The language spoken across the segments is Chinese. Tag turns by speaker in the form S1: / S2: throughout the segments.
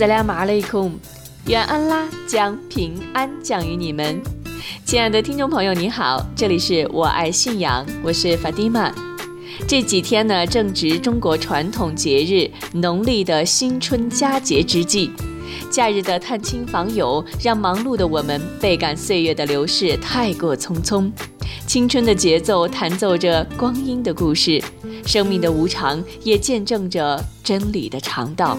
S1: 阿斯拉马雷库，愿安拉将平安降于你们。亲爱的听众朋友，你好，这里是我爱信仰，我是法蒂玛。这几天呢，正值中国传统节日农历的新春佳节之际，假日的探亲访友，让忙碌的我们倍感岁月的流逝太过匆匆。青春的节奏弹奏着光阴的故事，生命的无常也见证着真理的长道。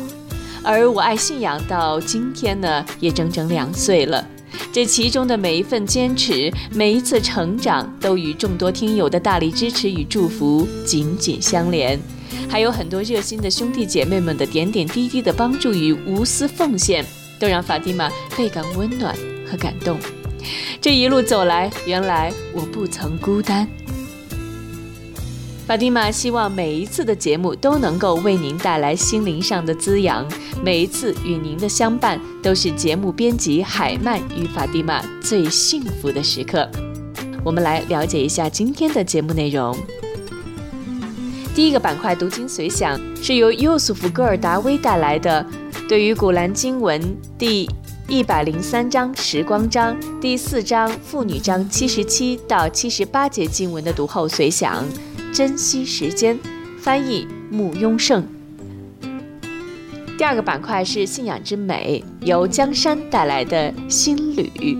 S1: 而我爱信仰到今天呢，也整整两岁了。这其中的每一份坚持，每一次成长，都与众多听友的大力支持与祝福紧紧相连，还有很多热心的兄弟姐妹们的点点滴滴的帮助与无私奉献，都让法蒂玛倍感温暖和感动。这一路走来，原来我不曾孤单。法蒂玛希望每一次的节目都能够为您带来心灵上的滋养，每一次与您的相伴都是节目编辑海曼与法蒂玛最幸福的时刻。我们来了解一下今天的节目内容。第一个板块“读经随想”是由尤素夫·戈尔达威带来的，对于《古兰经文》第一百零三章时光章、第四章妇女章七十七到七十八节经文的读后随想。珍惜时间，翻译穆雍胜。第二个板块是信仰之美，由江山带来的新旅。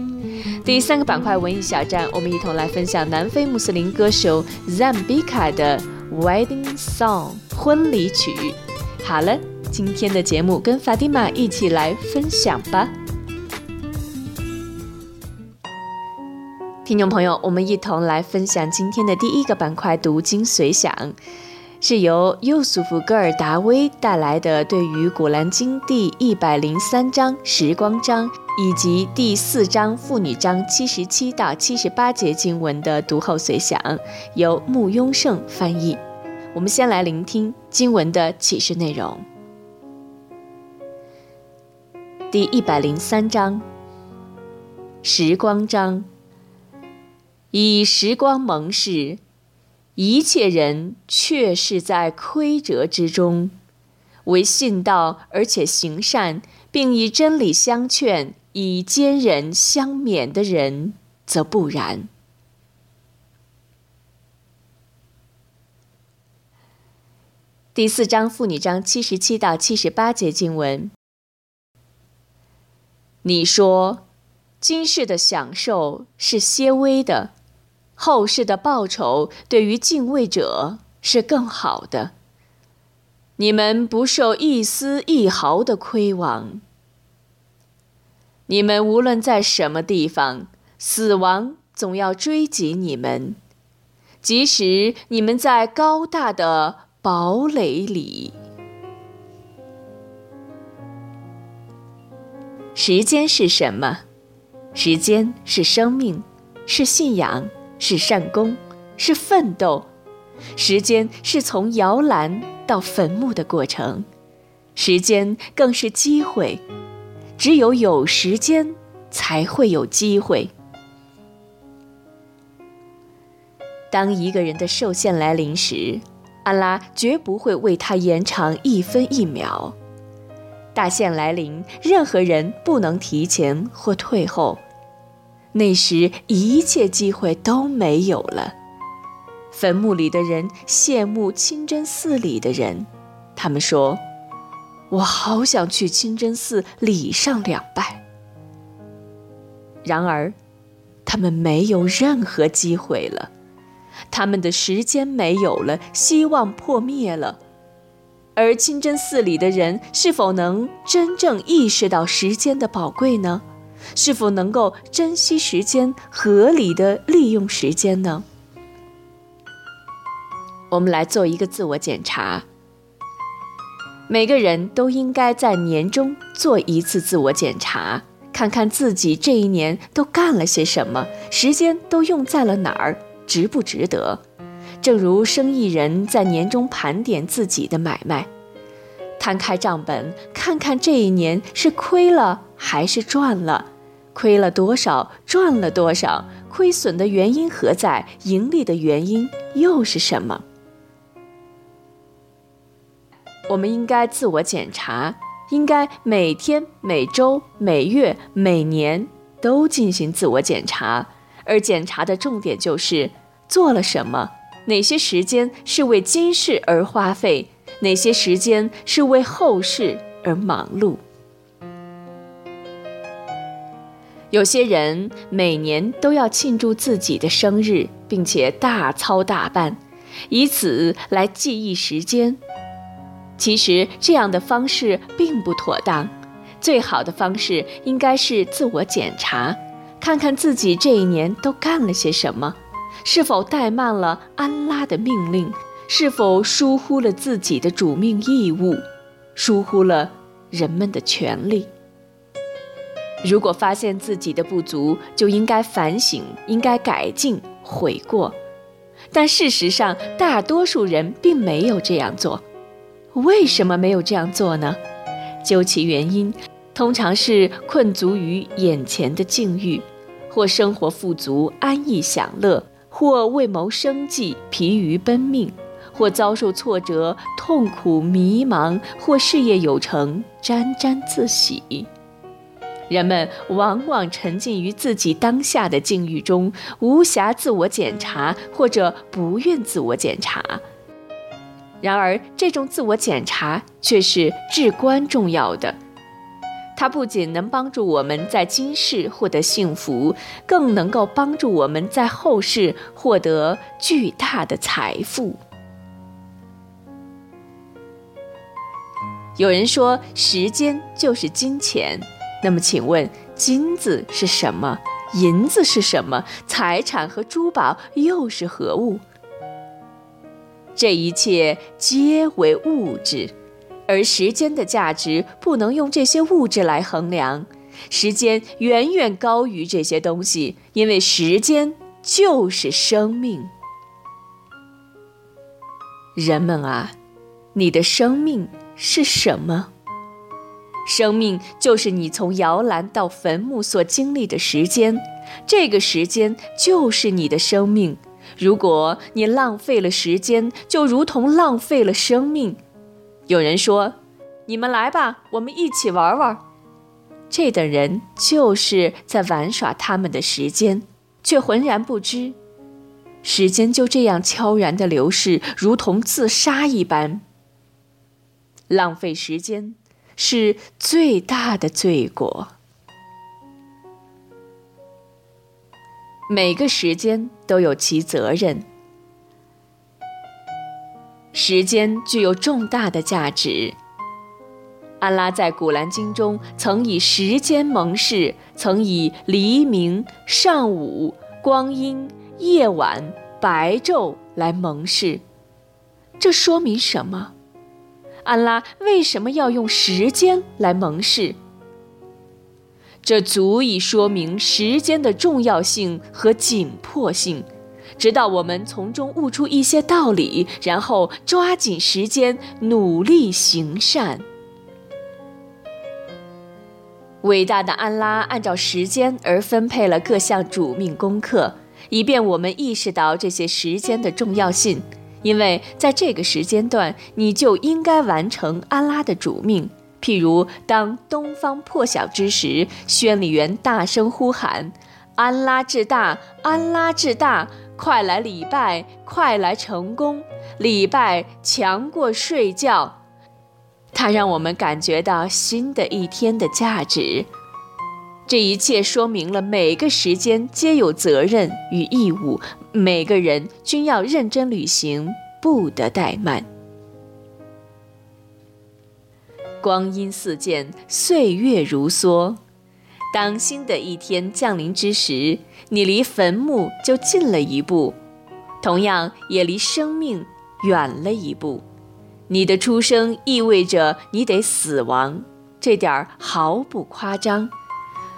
S1: 第三个板块文艺小站，我们一同来分享南非穆斯林歌手 Zambika 的 Wedding Song 婚礼曲。好了，今天的节目跟法蒂玛一起来分享吧。听众朋友，我们一同来分享今天的第一个板块“读经随想”，是由尤素夫·戈尔达威带来的对于《古兰经》第一百零三章时光章以及第四章妇女章七十七到七十八节经文的读后随想，由穆雍胜翻译。我们先来聆听经文的启示内容。第一百零三章时光章。以时光蒙视，一切人却是在亏折之中；为信道而且行善，并以真理相劝，以坚忍相勉的人，则不然。第四章妇女章七十七到七十八节经文：你说，今世的享受是些微的。后世的报酬对于敬畏者是更好的。你们不受一丝一毫的亏枉。你们无论在什么地方，死亡总要追及你们，即使你们在高大的堡垒里。时间是什么？时间是生命，是信仰。是善功，是奋斗，时间是从摇篮到坟墓的过程，时间更是机会。只有有时间，才会有机会。当一个人的寿限来临时，安拉绝不会为他延长一分一秒。大限来临，任何人不能提前或退后。那时，一切机会都没有了。坟墓里的人羡慕清真寺里的人，他们说：“我好想去清真寺礼上两拜。”然而，他们没有任何机会了，他们的时间没有了，希望破灭了。而清真寺里的人是否能真正意识到时间的宝贵呢？是否能够珍惜时间，合理的利用时间呢？我们来做一个自我检查。每个人都应该在年终做一次自我检查，看看自己这一年都干了些什么，时间都用在了哪儿，值不值得？正如生意人在年终盘点自己的买卖，摊开账本，看看这一年是亏了还是赚了，亏了多少，赚了多少，亏损的原因何在，盈利的原因又是什么？我们应该自我检查，应该每天、每周、每月、每年都进行自我检查，而检查的重点就是做了什么。哪些时间是为今世而花费？哪些时间是为后世而忙碌？有些人每年都要庆祝自己的生日，并且大操大办，以此来记忆时间。其实这样的方式并不妥当，最好的方式应该是自我检查，看看自己这一年都干了些什么。是否怠慢了安拉的命令？是否疏忽了自己的主命义务？疏忽了人们的权利？如果发现自己的不足，就应该反省，应该改进悔过。但事实上，大多数人并没有这样做。为什么没有这样做呢？究其原因，通常是困足于眼前的境遇，或生活富足、安逸享乐。或为谋生计疲于奔命，或遭受挫折痛苦迷茫，或事业有成沾沾自喜。人们往往沉浸于自己当下的境遇中，无暇自我检查，或者不愿自我检查。然而，这种自我检查却是至关重要的。它不仅能帮助我们在今世获得幸福，更能够帮助我们在后世获得巨大的财富。有人说，时间就是金钱。那么，请问，金子是什么？银子是什么？财产和珠宝又是何物？这一切皆为物质。而时间的价值不能用这些物质来衡量，时间远远高于这些东西，因为时间就是生命。人们啊，你的生命是什么？生命就是你从摇篮到坟墓所经历的时间，这个时间就是你的生命。如果你浪费了时间，就如同浪费了生命。有人说：“你们来吧，我们一起玩玩。”这等人就是在玩耍他们的时间，却浑然不知，时间就这样悄然的流逝，如同自杀一般。浪费时间是最大的罪过。每个时间都有其责任。时间具有重大的价值。安拉在古兰经中曾以时间盟誓，曾以黎明、上午、光阴、夜晚、白昼来盟誓。这说明什么？安拉为什么要用时间来盟誓？这足以说明时间的重要性和紧迫性。直到我们从中悟出一些道理，然后抓紧时间努力行善。伟大的安拉按照时间而分配了各项主命功课，以便我们意识到这些时间的重要性。因为在这个时间段，你就应该完成安拉的主命。譬如，当东方破晓之时，宣礼员大声呼喊：“安拉至大，安拉至大！”快来礼拜，快来成功！礼拜强过睡觉，它让我们感觉到新的一天的价值。这一切说明了每个时间皆有责任与义务，每个人均要认真履行，不得怠慢。光阴似箭，岁月如梭。当新的一天降临之时，你离坟墓就近了一步，同样也离生命远了一步。你的出生意味着你得死亡，这点儿毫不夸张。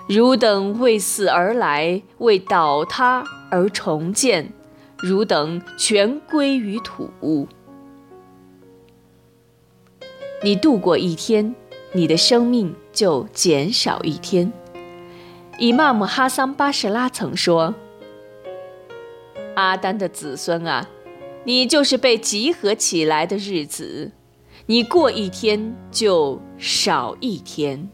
S1: 汝等为死而来，为倒塌而重建，汝等全归于土。你度过一天，你的生命就减少一天。伊玛目哈桑巴士拉曾说：“阿丹的子孙啊，你就是被集合起来的日子，你过一天就少一天。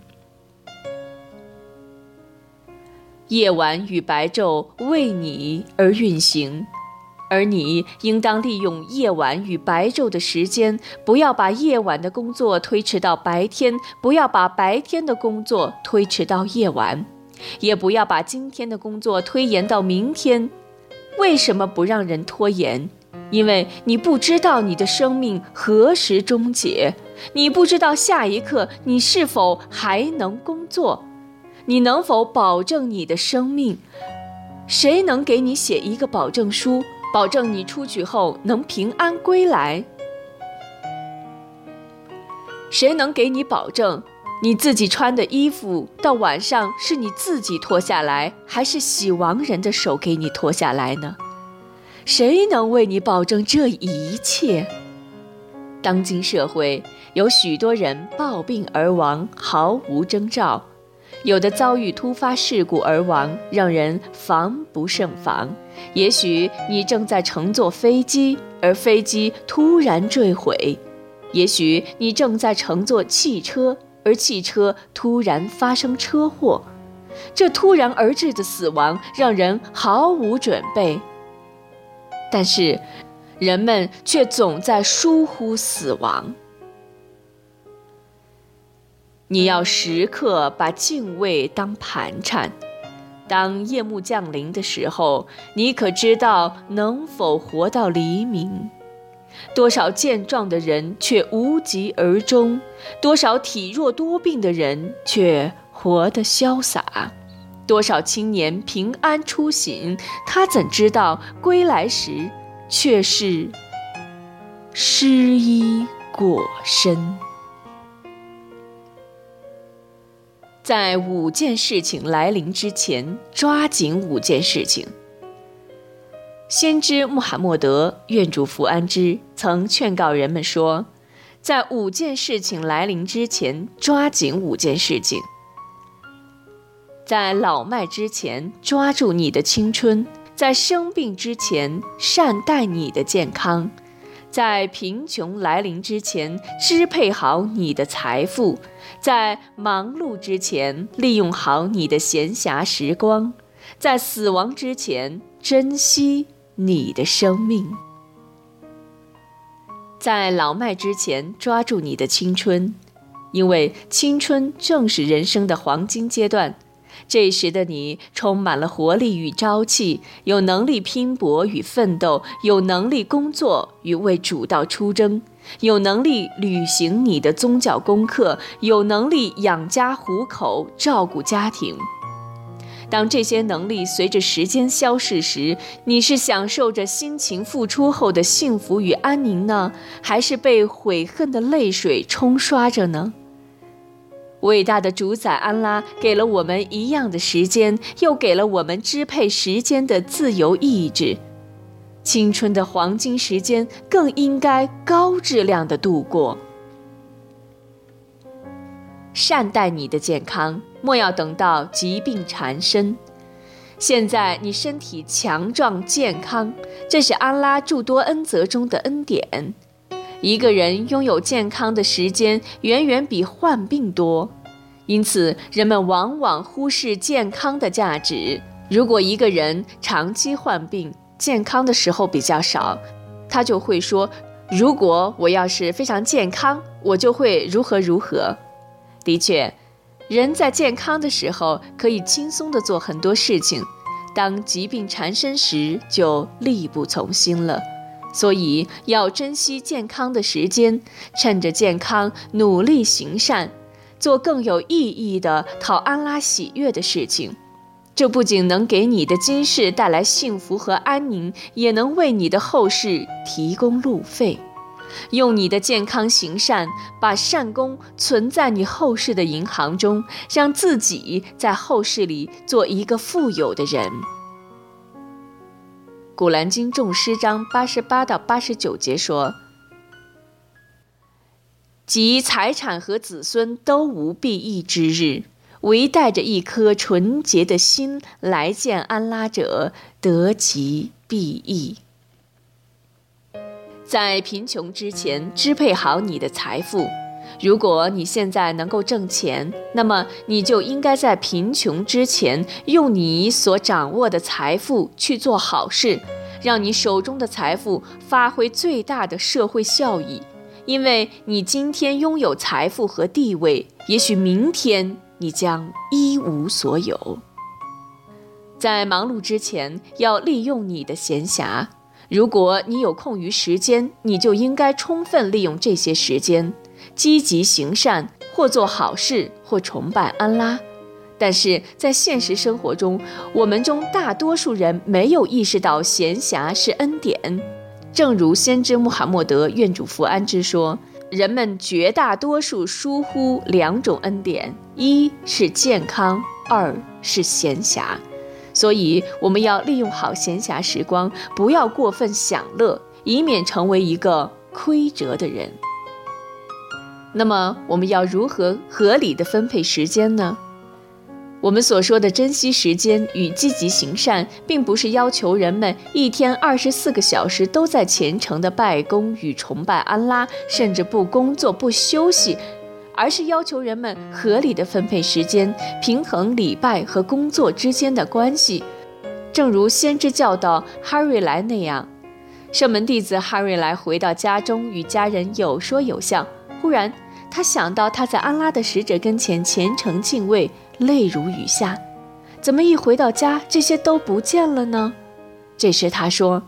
S1: 夜晚与白昼为你而运行，而你应当利用夜晚与白昼的时间，不要把夜晚的工作推迟到白天，不要把白天的工作推迟到夜晚。”也不要把今天的工作推延到明天。为什么不让人拖延？因为你不知道你的生命何时终结，你不知道下一刻你是否还能工作，你能否保证你的生命？谁能给你写一个保证书，保证你出去后能平安归来？谁能给你保证？你自己穿的衣服到晚上是你自己脱下来，还是洗亡人的手给你脱下来呢？谁能为你保证这一切？当今社会有许多人暴病而亡，毫无征兆；有的遭遇突发事故而亡，让人防不胜防。也许你正在乘坐飞机，而飞机突然坠毁；也许你正在乘坐汽车。而汽车突然发生车祸，这突然而至的死亡让人毫无准备。但是，人们却总在疏忽死亡。你要时刻把敬畏当盘缠。当夜幕降临的时候，你可知道能否活到黎明？多少健壮的人却无疾而终，多少体弱多病的人却活得潇洒，多少青年平安出行，他怎知道归来时却是湿衣裹身？在五件事情来临之前，抓紧五件事情。先知穆罕默德愿主福安之曾劝告人们说，在五件事情来临之前，抓紧五件事情。在老迈之前，抓住你的青春；在生病之前，善待你的健康；在贫穷来临之前，支配好你的财富；在忙碌之前，利用好你的闲暇时光；在死亡之前，珍惜。你的生命，在老迈之前抓住你的青春，因为青春正是人生的黄金阶段。这时的你充满了活力与朝气，有能力拼搏与奋斗，有能力工作与为主道出征，有能力履行你的宗教功课，有能力养家糊口，照顾家庭。当这些能力随着时间消逝时，你是享受着辛勤付出后的幸福与安宁呢，还是被悔恨的泪水冲刷着呢？伟大的主宰安拉给了我们一样的时间，又给了我们支配时间的自由意志。青春的黄金时间更应该高质量的度过。善待你的健康。莫要等到疾病缠身。现在你身体强壮健康，这是安拉诸多恩泽中的恩典。一个人拥有健康的时间远远比患病多，因此人们往往忽视健康的价值。如果一个人长期患病，健康的时候比较少，他就会说：“如果我要是非常健康，我就会如何如何。”的确。人在健康的时候可以轻松地做很多事情，当疾病缠身时就力不从心了。所以要珍惜健康的时间，趁着健康努力行善，做更有意义的讨安拉喜悦的事情。这不仅能给你的今世带来幸福和安宁，也能为你的后世提供路费。用你的健康行善，把善功存在你后世的银行中，让自己在后世里做一个富有的人。古兰经众诗章八十八到八十九节说：“及财产和子孙都无必益之日，唯带着一颗纯洁的心来见安拉者，得其必益。”在贫穷之前，支配好你的财富。如果你现在能够挣钱，那么你就应该在贫穷之前，用你所掌握的财富去做好事，让你手中的财富发挥最大的社会效益。因为你今天拥有财富和地位，也许明天你将一无所有。在忙碌之前，要利用你的闲暇。如果你有空余时间，你就应该充分利用这些时间。积极行善，或做好事，或崇拜安拉。但是在现实生活中，我们中大多数人没有意识到闲暇是恩典。正如先知穆罕默德愿主福安之说：“人们绝大多数疏忽两种恩典，一是健康，二是闲暇。所以我们要利用好闲暇时光，不要过分享乐，以免成为一个亏折的人。”那么我们要如何合理的分配时间呢？我们所说的珍惜时间与积极行善，并不是要求人们一天二十四个小时都在虔诚的拜功与崇拜安拉，甚至不工作不休息，而是要求人们合理的分配时间，平衡礼拜和工作之间的关系。正如先知教导哈瑞莱那样，圣门弟子哈瑞莱回到家中，与家人有说有笑。忽然，他想到他在安拉的使者跟前虔诚敬畏，泪如雨下。怎么一回到家，这些都不见了呢？这时他说：“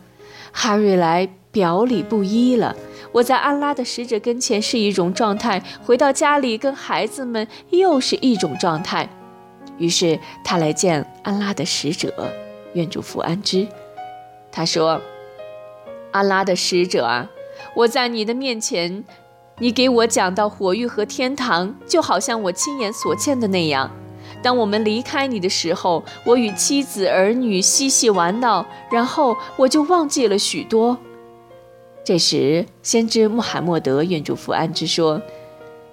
S1: 哈瑞莱表里不一了。我在安拉的使者跟前是一种状态，回到家里跟孩子们又是一种状态。”于是他来见安拉的使者，愿主福安之。他说：“安拉的使者啊，我在你的面前。”你给我讲到火狱和天堂，就好像我亲眼所见的那样。当我们离开你的时候，我与妻子儿女嬉戏玩闹，然后我就忘记了许多。这时，先知穆罕默德愿主福安之说：“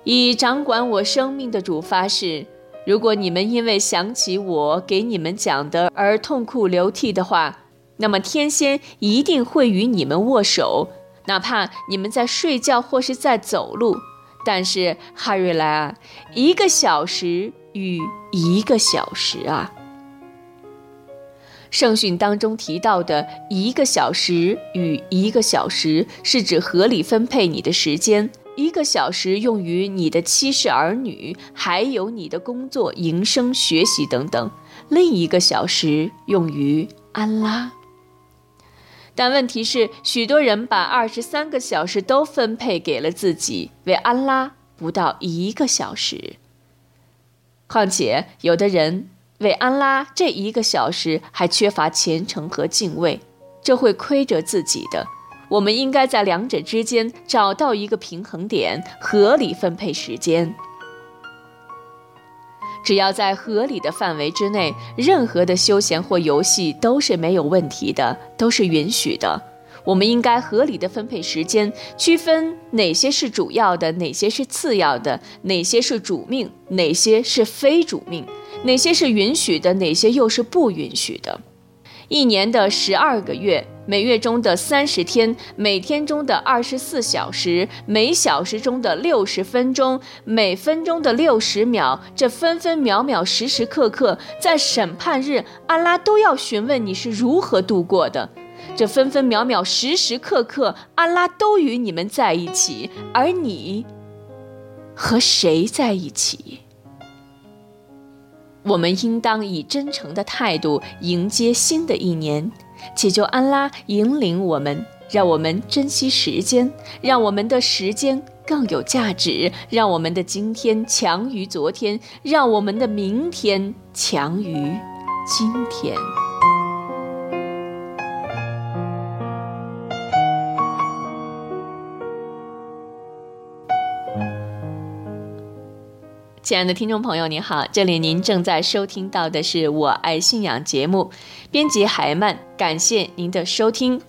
S1: 以掌管我生命的主发誓，如果你们因为想起我给你们讲的而痛哭流涕的话，那么天仙一定会与你们握手。”哪怕你们在睡觉或是在走路，但是哈瑞莱啊，一个小时与一个小时啊，圣训当中提到的一个小时与一个小时，是指合理分配你的时间。一个小时用于你的妻室儿女，还有你的工作、营生、学习等等；另一个小时用于安拉。但问题是，许多人把二十三个小时都分配给了自己，为安拉不到一个小时。况且，有的人为安拉这一个小时还缺乏虔诚和敬畏，这会亏着自己的。我们应该在两者之间找到一个平衡点，合理分配时间。只要在合理的范围之内，任何的休闲或游戏都是没有问题的，都是允许的。我们应该合理的分配时间，区分哪些是主要的，哪些是次要的，哪些是主命，哪些是非主命，哪些是允许的，哪些又是不允许的。一年的十二个月。每月中的三十天，每天中的二十四小时，每小时中的六十分钟，每分钟的六十秒，这分分秒秒、时时刻刻，在审判日，安拉都要询问你是如何度过的。这分分秒秒、时时刻刻，安拉都与你们在一起，而你和谁在一起？我们应当以真诚的态度迎接新的一年。祈求安拉引领我们，让我们珍惜时间，让我们的时间更有价值，让我们的今天强于昨天，让我们的明天强于今天。亲爱的听众朋友，您好，这里您正在收听到的是《我爱信仰》节目，编辑海曼，感谢您的收听。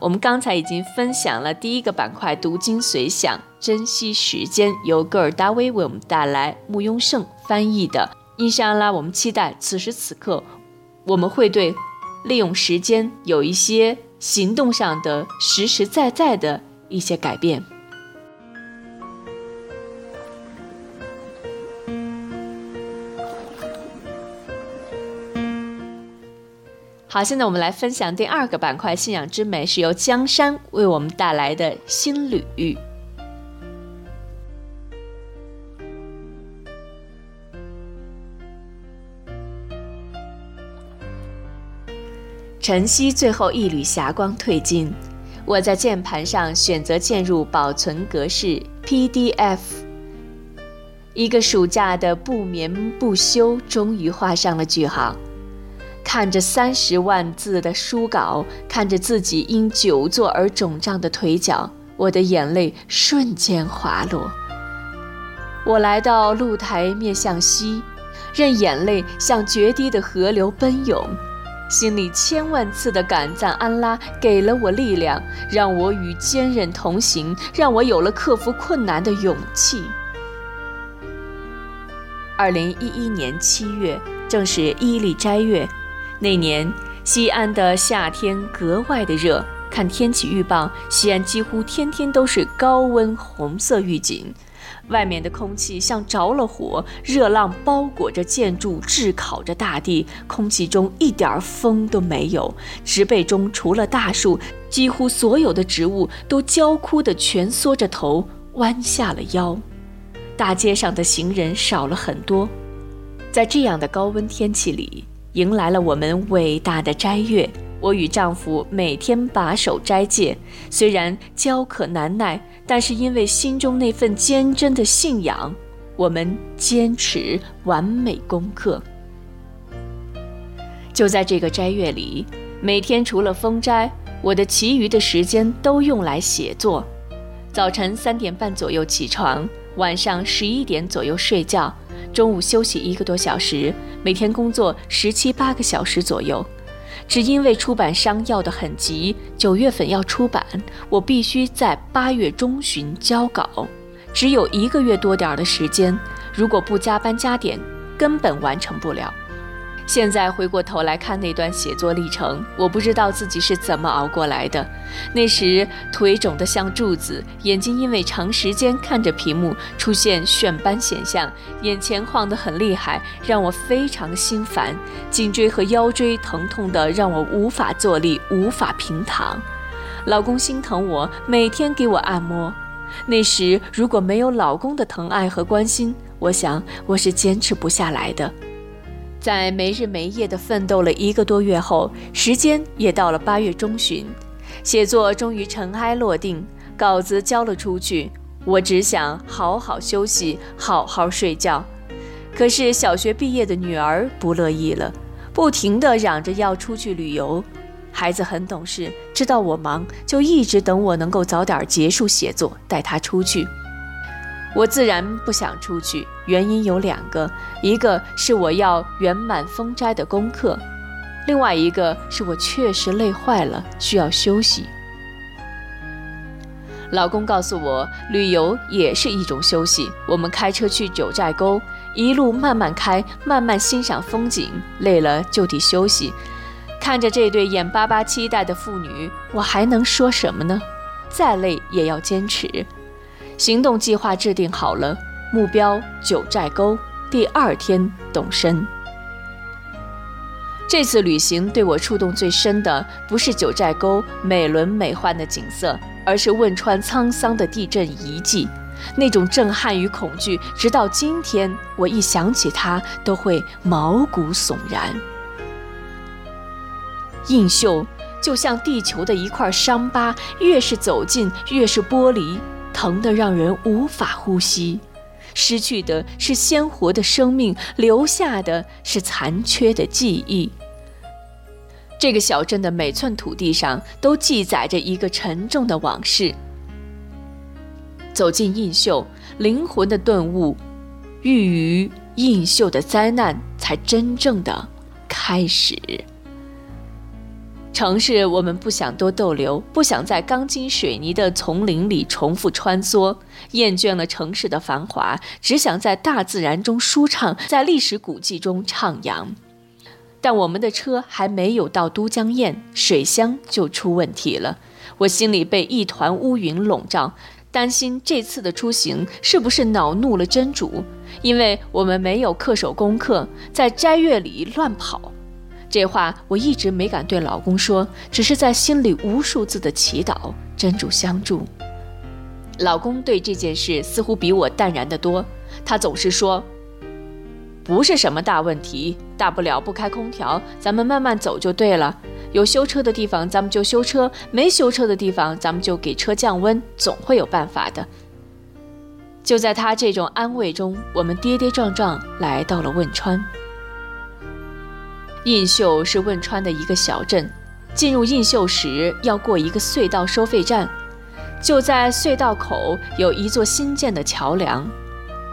S1: 我们刚才已经分享了第一个板块“读经随想，珍惜时间”，由戈尔达威为我们带来，穆雍胜翻译的。伊莎拉，我们期待此时此刻，我们会对利用时间有一些行动上的实实在在的一些改变。好，现在我们来分享第二个板块“信仰之美”，是由江山为我们带来的新旅。晨曦最后一缕霞光褪尽，我在键盘上选择键入保存格式 PDF。一个暑假的不眠不休，终于画上了句号。看着三十万字的书稿，看着自己因久坐而肿胀的腿脚，我的眼泪瞬间滑落。我来到露台，面向西，任眼泪像决堤的河流奔涌，心里千万次的感赞安拉给了我力量，让我与坚韧同行，让我有了克服困难的勇气。二零一一年七月，正是伊利斋月。那年，西安的夏天格外的热。看天气预报，西安几乎天天都是高温红色预警。外面的空气像着了火，热浪包裹着建筑，炙烤着大地。空气中一点风都没有。植被中除了大树，几乎所有的植物都焦枯的蜷缩着头，弯下了腰。大街上的行人少了很多。在这样的高温天气里。迎来了我们伟大的斋月，我与丈夫每天把守斋戒，虽然焦渴难耐，但是因为心中那份坚贞的信仰，我们坚持完美功课。就在这个斋月里，每天除了封斋，我的其余的时间都用来写作。早晨三点半左右起床，晚上十一点左右睡觉。中午休息一个多小时，每天工作十七八个小时左右，只因为出版商要的很急，九月份要出版，我必须在八月中旬交稿，只有一个月多点的时间，如果不加班加点，根本完成不了。现在回过头来看那段写作历程，我不知道自己是怎么熬过来的。那时腿肿得像柱子，眼睛因为长时间看着屏幕出现眩斑现象，眼前晃得很厉害，让我非常心烦。颈椎和腰椎疼痛的让我无法坐立，无法平躺。老公心疼我，每天给我按摩。那时如果没有老公的疼爱和关心，我想我是坚持不下来的。在没日没夜的奋斗了一个多月后，时间也到了八月中旬，写作终于尘埃落定，稿子交了出去。我只想好好休息，好好睡觉。可是小学毕业的女儿不乐意了，不停地嚷着要出去旅游。孩子很懂事，知道我忙，就一直等我能够早点结束写作，带她出去。我自然不想出去，原因有两个，一个是我要圆满封斋的功课，另外一个是我确实累坏了，需要休息。老公告诉我，旅游也是一种休息。我们开车去九寨沟，一路慢慢开，慢慢欣赏风景，累了就地休息。看着这对眼巴巴期待的父女，我还能说什么呢？再累也要坚持。行动计划制定好了，目标九寨沟。第二天动身。这次旅行对我触动最深的，不是九寨沟美轮美奂的景色，而是汶川沧桑的地震遗迹。那种震撼与恐惧，直到今天，我一想起它，都会毛骨悚然。映秀就像地球的一块伤疤，越是走近，越是剥离，疼得让人无法呼吸。失去的是鲜活的生命，留下的是残缺的记忆。这个小镇的每寸土地上都记载着一个沉重的往事。走进映秀，灵魂的顿悟，寓于映秀的灾难才真正的开始。城市，我们不想多逗留，不想在钢筋水泥的丛林里重复穿梭，厌倦了城市的繁华，只想在大自然中舒畅，在历史古迹中徜徉。但我们的车还没有到都江堰，水箱就出问题了，我心里被一团乌云笼罩，担心这次的出行是不是恼怒了真主，因为我们没有恪守功课，在斋月里乱跑。这话我一直没敢对老公说，只是在心里无数次的祈祷真主相助。老公对这件事似乎比我淡然得多，他总是说：“不是什么大问题，大不了不开空调，咱们慢慢走就对了。有修车的地方咱们就修车，没修车的地方咱们就给车降温，总会有办法的。”就在他这种安慰中，我们跌跌撞撞来到了汶川。映秀是汶川的一个小镇，进入映秀时要过一个隧道收费站，就在隧道口有一座新建的桥梁，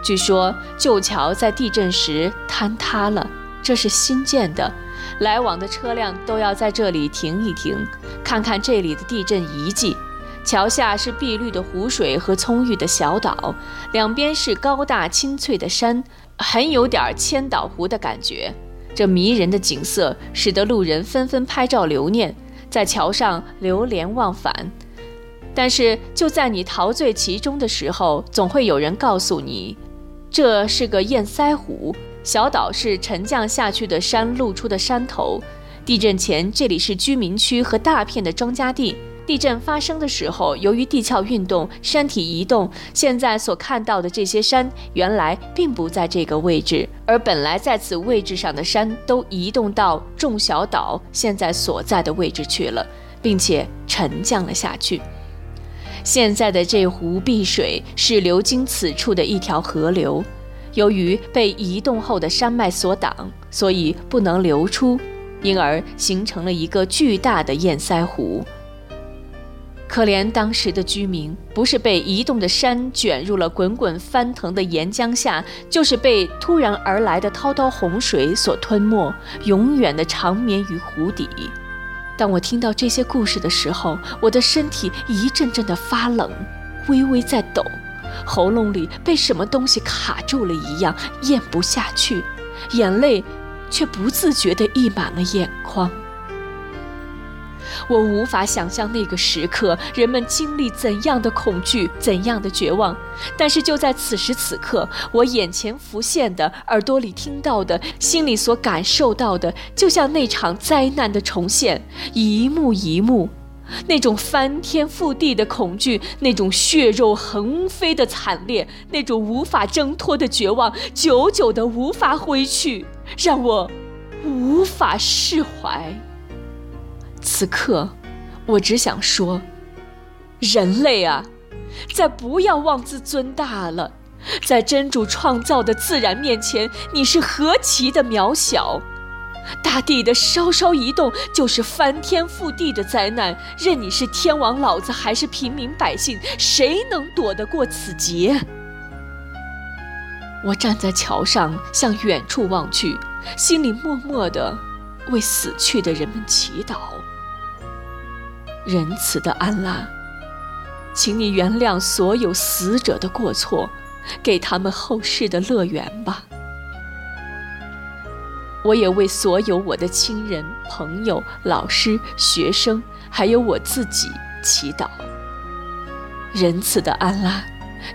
S1: 据说旧桥在地震时坍塌了，这是新建的，来往的车辆都要在这里停一停，看看这里的地震遗迹。桥下是碧绿的湖水和葱郁的小岛，两边是高大青翠的山，很有点千岛湖的感觉。这迷人的景色使得路人纷纷拍照留念，在桥上流连忘返。但是就在你陶醉其中的时候，总会有人告诉你，这是个堰塞湖，小岛是沉降下去的山露出的山头。地震前，这里是居民区和大片的庄稼地。地震发生的时候，由于地壳运动，山体移动，现在所看到的这些山原来并不在这个位置，而本来在此位置上的山都移动到众小岛现在所在的位置去了，并且沉降了下去。现在的这湖碧水是流经此处的一条河流，由于被移动后的山脉所挡，所以不能流出，因而形成了一个巨大的堰塞湖。可怜当时的居民，不是被移动的山卷入了滚滚翻腾的岩浆下，就是被突然而来的滔滔洪水所吞没，永远的长眠于湖底。当我听到这些故事的时候，我的身体一阵阵的发冷，微微在抖，喉咙里被什么东西卡住了一样，咽不下去，眼泪却不自觉地溢满了眼眶。我无法想象那个时刻人们经历怎样的恐惧，怎样的绝望。但是就在此时此刻，我眼前浮现的、耳朵里听到的、心里所感受到的，就像那场灾难的重现，一幕一幕。那种翻天覆地的恐惧，那种血肉横飞的惨烈，那种无法挣脱的绝望，久久的无法挥去，让我无法释怀。此刻，我只想说：人类啊，再不要妄自尊大了。在真主创造的自然面前，你是何其的渺小！大地的稍稍移动，就是翻天覆地的灾难。任你是天王老子，还是平民百姓，谁能躲得过此劫？我站在桥上，向远处望去，心里默默的为死去的人们祈祷。仁慈的安拉，请你原谅所有死者的过错，给他们后世的乐园吧。我也为所有我的亲人、朋友、老师、学生，还有我自己祈祷。仁慈的安拉，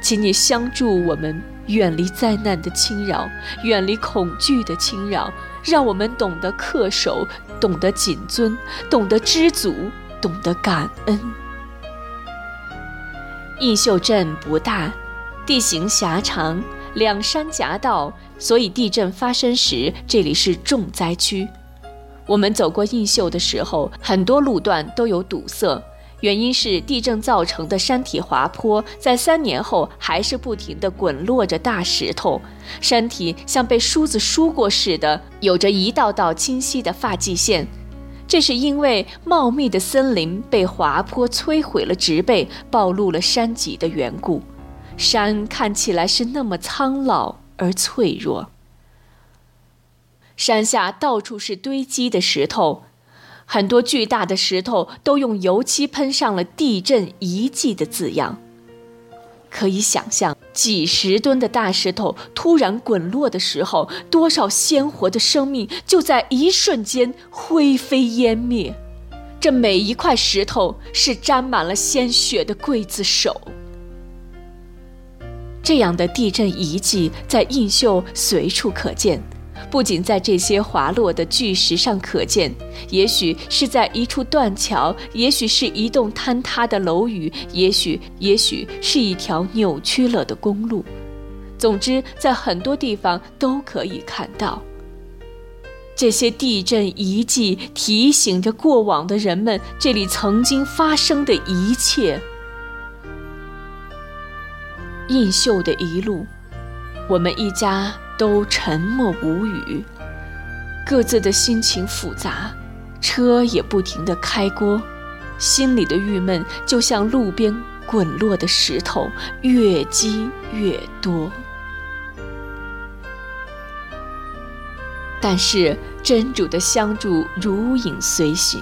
S1: 请你相助我们，远离灾难的侵扰，远离恐惧的侵扰，让我们懂得恪守，懂得谨遵，懂得知足。懂得感恩。映秀镇不大，地形狭长，两山夹道，所以地震发生时，这里是重灾区。我们走过映秀的时候，很多路段都有堵塞，原因是地震造成的山体滑坡，在三年后还是不停地滚落着大石头，山体像被梳子梳过似的，有着一道道清晰的发际线。这是因为茂密的森林被滑坡摧毁了植被，暴露了山脊的缘故。山看起来是那么苍老而脆弱。山下到处是堆积的石头，很多巨大的石头都用油漆喷上了“地震遗迹”的字样。可以想象，几十吨的大石头突然滚落的时候，多少鲜活的生命就在一瞬间灰飞烟灭。这每一块石头是沾满了鲜血的刽子手。这样的地震遗迹在映秀随处可见。不仅在这些滑落的巨石上可见，也许是在一处断桥，也许是一栋坍塌的楼宇，也许，也许是一条扭曲了的公路。总之，在很多地方都可以看到这些地震遗迹，提醒着过往的人们这里曾经发生的一切。映秀的一路，我们一家。都沉默无语，各自的心情复杂，车也不停地开锅，心里的郁闷就像路边滚落的石头，越积越多。但是真主的相助如影随形，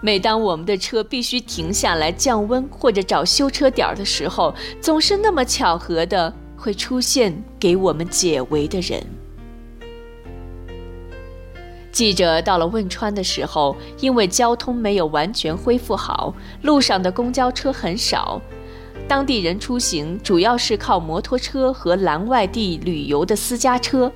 S1: 每当我们的车必须停下来降温或者找修车点的时候，总是那么巧合的。会出现给我们解围的人。记者到了汶川的时候，因为交通没有完全恢复好，路上的公交车很少，当地人出行主要是靠摩托车和拦外地旅游的私家车。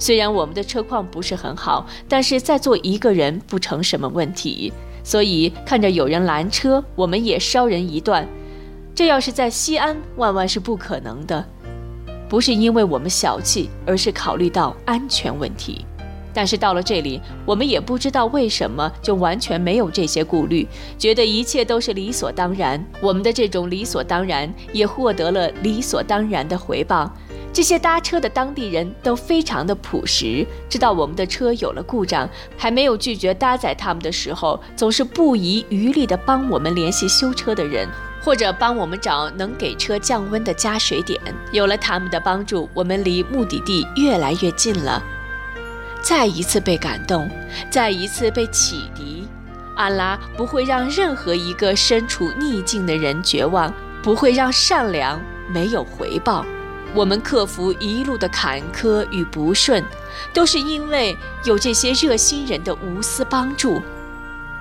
S1: 虽然我们的车况不是很好，但是再坐一个人不成什么问题。所以看着有人拦车，我们也捎人一段。这要是在西安，万万是不可能的。不是因为我们小气，而是考虑到安全问题。但是到了这里，我们也不知道为什么就完全没有这些顾虑，觉得一切都是理所当然。我们的这种理所当然也获得了理所当然的回报。这些搭车的当地人都非常的朴实，知道我们的车有了故障，还没有拒绝搭载他们的时候，总是不遗余力地帮我们联系修车的人。或者帮我们找能给车降温的加水点。有了他们的帮助，我们离目的地越来越近了。再一次被感动，再一次被启迪。安拉不会让任何一个身处逆境的人绝望，不会让善良没有回报。我们克服一路的坎坷与不顺，都是因为有这些热心人的无私帮助。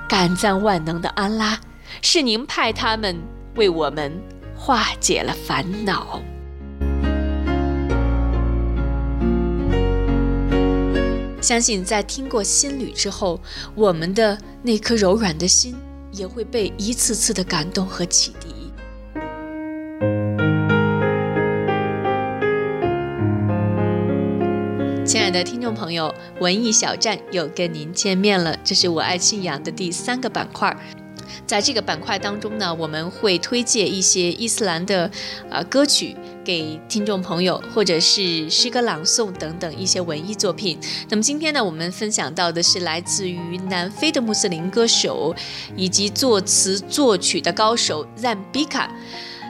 S1: 感赞万能的安拉，是您派他们。为我们化解了烦恼。相信在听过心语之后，我们的那颗柔软的心也会被一次次的感动和启迪。亲爱的听众朋友，文艺小站又跟您见面了，这是我爱信仰的第三个板块。在这个板块当中呢，我们会推荐一些伊斯兰的呃歌曲给听众朋友，或者是诗歌朗诵等等一些文艺作品。那么今天呢，我们分享到的是来自于南非的穆斯林歌手以及作词作曲的高手 Zambika。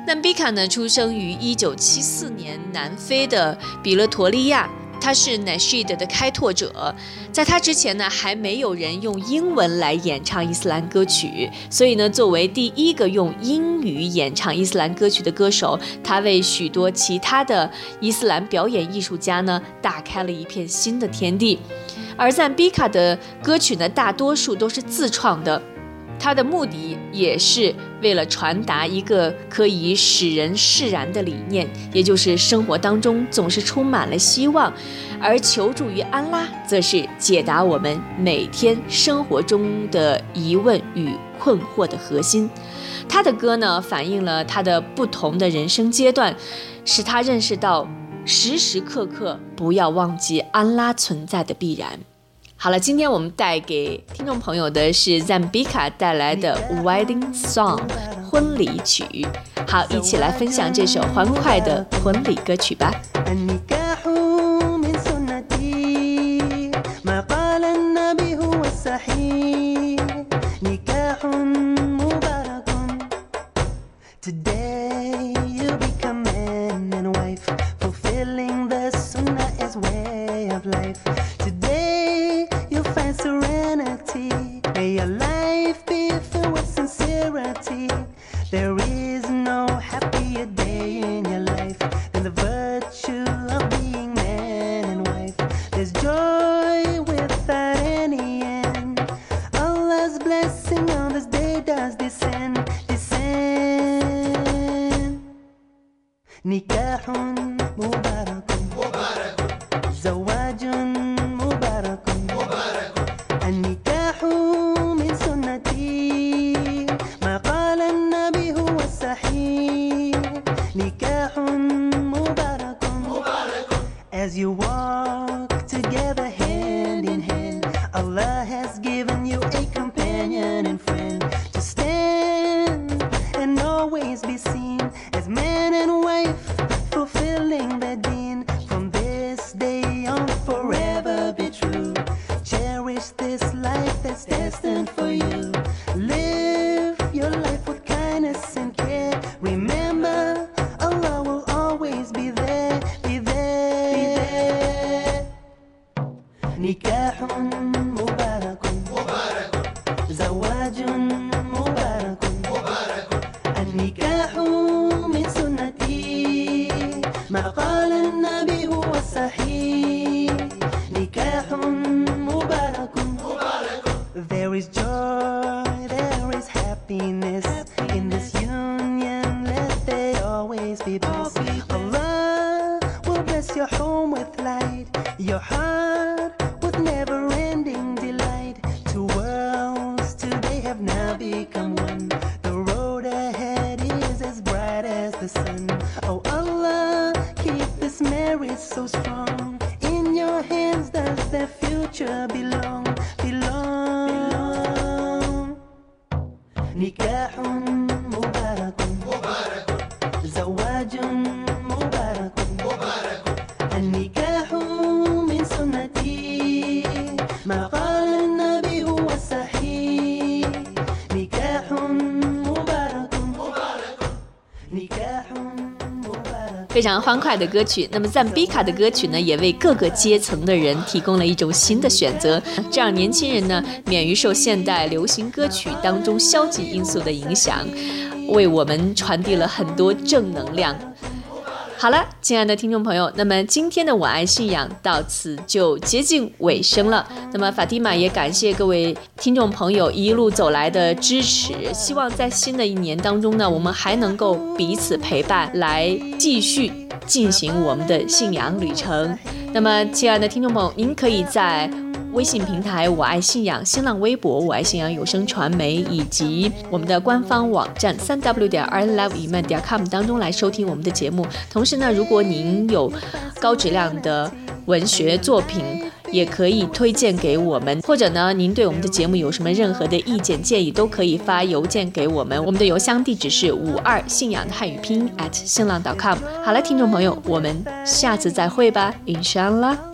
S1: Zambika 呢，出生于1974年南非的比勒陀利亚。他是 Nasheed 的开拓者，在他之前呢，还没有人用英文来演唱伊斯兰歌曲，所以呢，作为第一个用英语演唱伊斯兰歌曲的歌手，他为许多其他的伊斯兰表演艺术家呢，打开了一片新的天地。而赞比卡的歌曲呢，大多数都是自创的。他的目的也是为了传达一个可以使人释然的理念，也就是生活当中总是充满了希望，而求助于安拉，则是解答我们每天生活中的疑问与困惑的核心。他的歌呢，反映了他的不同的人生阶段，使他认识到时时刻刻不要忘记安拉存在的必然。
S2: 好了，今天我们带给听众朋友的是 Zambika 带来的 Wedding Song 婚礼曲。好，一起来分享这首欢快的婚礼歌曲吧。非常欢快的歌曲。那么赞比卡的歌曲呢，也为各个阶层的人提供了一种新的选择，这样年轻人呢免于受现代流行歌曲当中消极因素的影响，为我们传递了很多正能量。好了，亲爱的听众朋友，那么今天的我爱信仰到此就接近尾声了。那么法蒂玛也感谢各位听众朋友一路走来的支持，希望在新的一年当中呢，我们还能够彼此陪伴，来继续进行我们的信仰旅程。那么，亲爱的听众朋友，您可以在微信平台“我爱信仰”、新浪微博“我爱信仰有声传媒”以及我们的官方网站三 w 点 i love 一曼点 com 当中来收听我们的节目。同时呢，如果您有高质量的文学作品，也可以推荐给我们，或者呢，您对我们的节目有什么任何的意见建议，都可以发邮件给我们。我们的邮箱地址是五二信仰的汉语拼音 at 新浪 .com。好了，听众朋友，我们下次再会吧，inshallah。